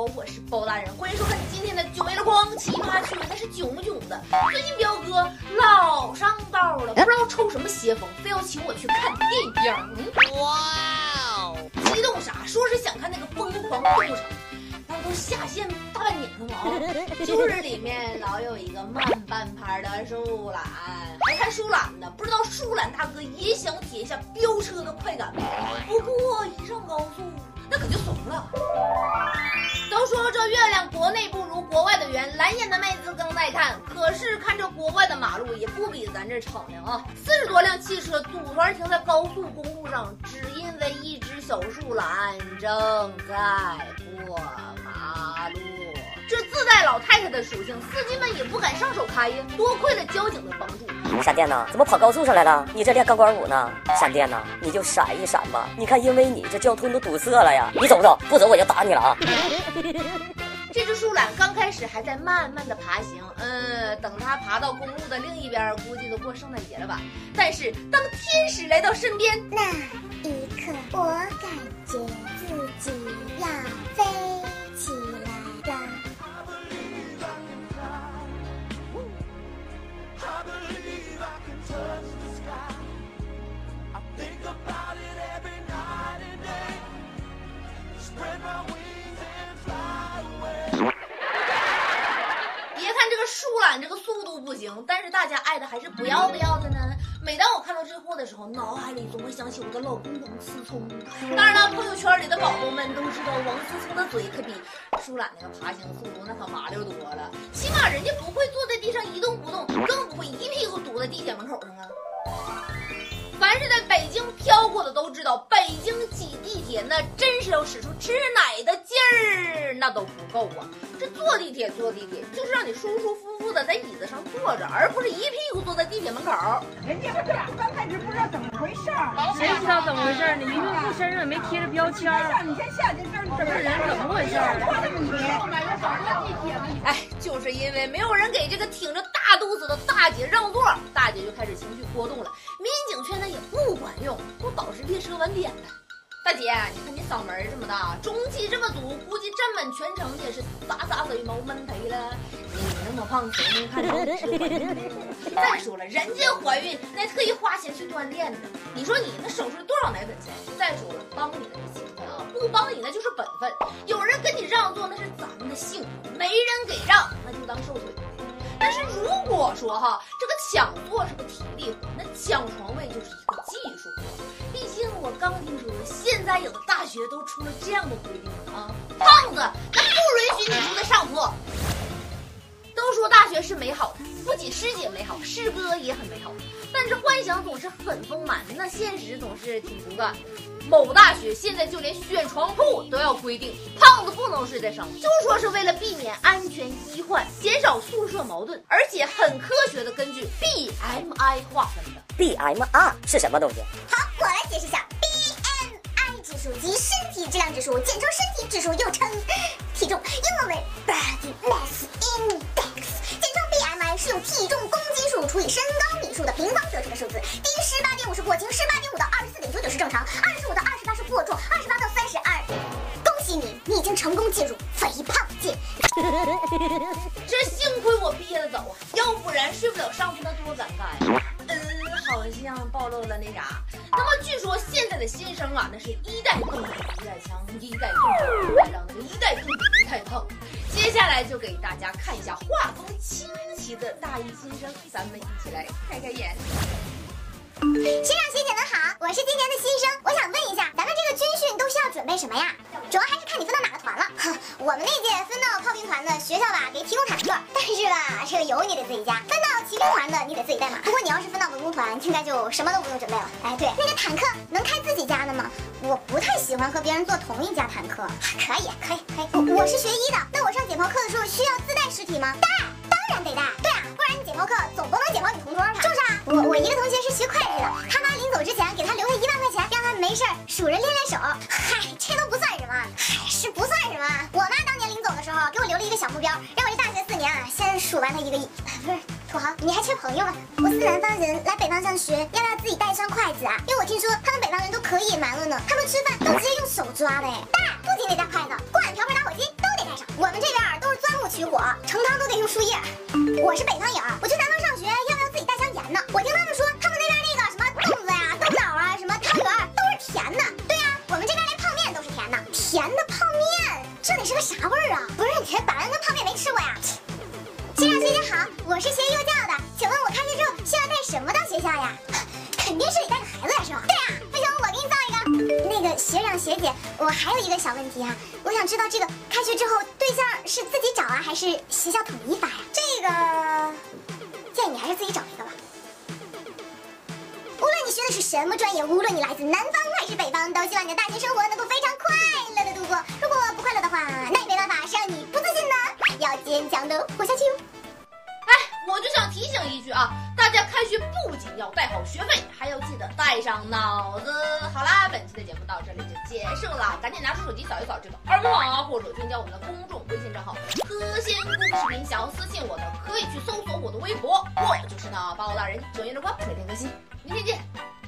我是包大人，欢迎收看今天的九尾的光奇葩趣闻，那是囧囧的。最近彪哥老上道了，不知道抽什么邪风，非要请我去看电影。哇哦，激动啥？说是想看那个《疯狂动物城》，下线大半年了嘛。就是里面老有一个慢半拍的树懒，还看树懒呢，不知道树懒大哥也想体验一下飙车的快感吗？不过一上高速。那可就怂了。都说这月亮国内不如国外的圆，蓝眼的妹子更耐看。可是看这国外的马路也不比咱这敞亮啊！四十多辆汽车组团停在高速公路上，只因为一只小树懒正在过自带老太太的属性，司机们也不敢上手开呀。多亏了交警的帮助。闪电呐，怎么跑高速上来了？你这练钢管舞呢？闪电呐，你就闪一闪吧。你看，因为你这交通都堵塞了呀。你走不走？不走我就打你了啊！这只树懒刚开始还在慢慢的爬行，嗯，等它爬到公路的另一边，估计都过圣诞节了吧。但是当天使来到身边，那一刻，我感觉自己要赶。这个速度不行，但是大家爱的还是不要不要的呢。每当我看到这货的时候，脑海里总会想起我的老公王思聪。当然了，朋友圈里的宝宝们都知道，王思聪的嘴可比舒懒那个爬行速度那可麻溜多了。起码人家不会坐在地上一动不动，更不会一屁股堵在地铁门口上啊。凡是在北京飘过的都知道，北京挤地铁那真是要使出吃奶的，那都不够啊。这坐地铁坐地铁就是让你舒舒服服的在椅子上坐着，而不是一屁股坐在地铁门口。人家这俩刚开始不知道怎么回事儿，谁知道怎么回事儿呢？一用户身上也没贴着标签儿。你先下去，这这人怎么回事儿？哎，就是因为没有人给这个挺着大肚子的大姐让座，大姐就开始情绪波动了。民警劝她也不管用，都导致列车晚点了。大姐，你看你嗓门这么大，中气这么足，估站满全程也是洒洒水毛闷忒了。你那么胖，谁能看出你是怀孕？再说了，人家怀孕那特意花钱去锻炼的。你说你那手术多少奶粉钱？再说了，帮你那是情分啊，不帮你那就是本分。有人跟你让座那是咱们的幸福，没人给让那就当受罪。但是如果说哈，这个抢座是个体力活，那抢床位就是一个技术活。毕竟我刚听说，现在有的大学都出了这样的规定啊，胖子那不允许你住在上铺。都说大学是美好的，不仅师姐美好，师哥也很美好，但是幻想总是很丰满，那现实总是挺骨感的。某大学现在就连选床铺都要规定，胖子不能睡在上铺，就说是为了避免安全医患，减少宿舍矛盾，而且很科学的根据 BMI 划分的。BMI 是什么东西？好，我来解释一下数及身体质量指数，简称身体指数，又称体重，英文为 Body Mass Index，简称 BMI，是用体重公斤数除以身高米数的平方得出的数字，低于十八点五是过轻，十八点五到二十四点九九是正常，二十五到二十八是过重，二十八到三十二，恭喜你，你已经成功进入肥胖界。这幸亏我毕业的早啊，要不然睡不了上铺那多尴尬呀。嗯，好像暴露了那啥。的新生啊，那是一代更比一代强，一代更比一代让那个一代更比一代胖。接下来就给大家看一下画风清奇的大一新生，咱们一起来开开眼。学长学姐们好，我是今年的新生，我想问一下，咱们这个军训都需要准备什么呀？主要还是看你分到哪个团了。哼，我们那届分到炮兵团的，学校吧给提供坦克，但是吧这个油你得自己加；分到骑兵团的，你得自己带马。不过你要是分到文工团，应该就什么都不用准备了。哎，对，那个坦克能开自己家的吗？我不太喜欢和别人坐同一家坦克。可以，可以，可以。我我是学医的，那我上解剖课的时候需要自带尸体吗？带，当然得带。对啊，不然你解剖课总不能解剖你同桌吧？就是啊，我我一个同学是学会计的，他妈临走之前给他留下一万块钱，让他没事数着练练手。这不算什么，嗨，是不算什么。我妈当年临走的时候给我留了一个小目标，让我这大学四年啊，先数完他一个亿。不是，土豪，你还缺朋友吗？我是南方人，来北方上学，要不要自己带一双筷子啊？因为我听说他们北方人都可野蛮了呢，他们吃饭都直接用手抓的。哎，当然，不仅得带筷子，锅碗瓢盆打火机都得带上。我们这边都是钻木。取火，盛汤都得用树叶。我是北方人，我就的泡面，这得是个啥味儿啊？不是你这板蓝根泡面没吃过呀？学长学姐好，我是学幼教的，请问我开学之后需要带什么到学校呀？肯定是得带个孩子呀，是吧？对呀、不行，我给你造一个。那个学长学姐，我还有一个小问题啊，我想知道这个开学之后对象是自己找啊，还是学校统一发呀？这个建议你还是自己找。你学的是什么专业，无论你来自南方还是北方，都希望你的大学生活能够非常快乐的度过。如果不快乐的话，那也没办法，谁让你不自信呢？要坚强的活下去哦。哎，我就想提醒一句啊，大家开学不仅要带好学费，还要记得带上脑子。好啦，本期的节目到这里就结束了，赶紧拿出手机扫一扫这个二维码，或者添加我们的公众微信账号“科仙故事视频”，想要私信我的可以去搜索我的微博，我就是那包大人，九月的光，每天更新，明天见。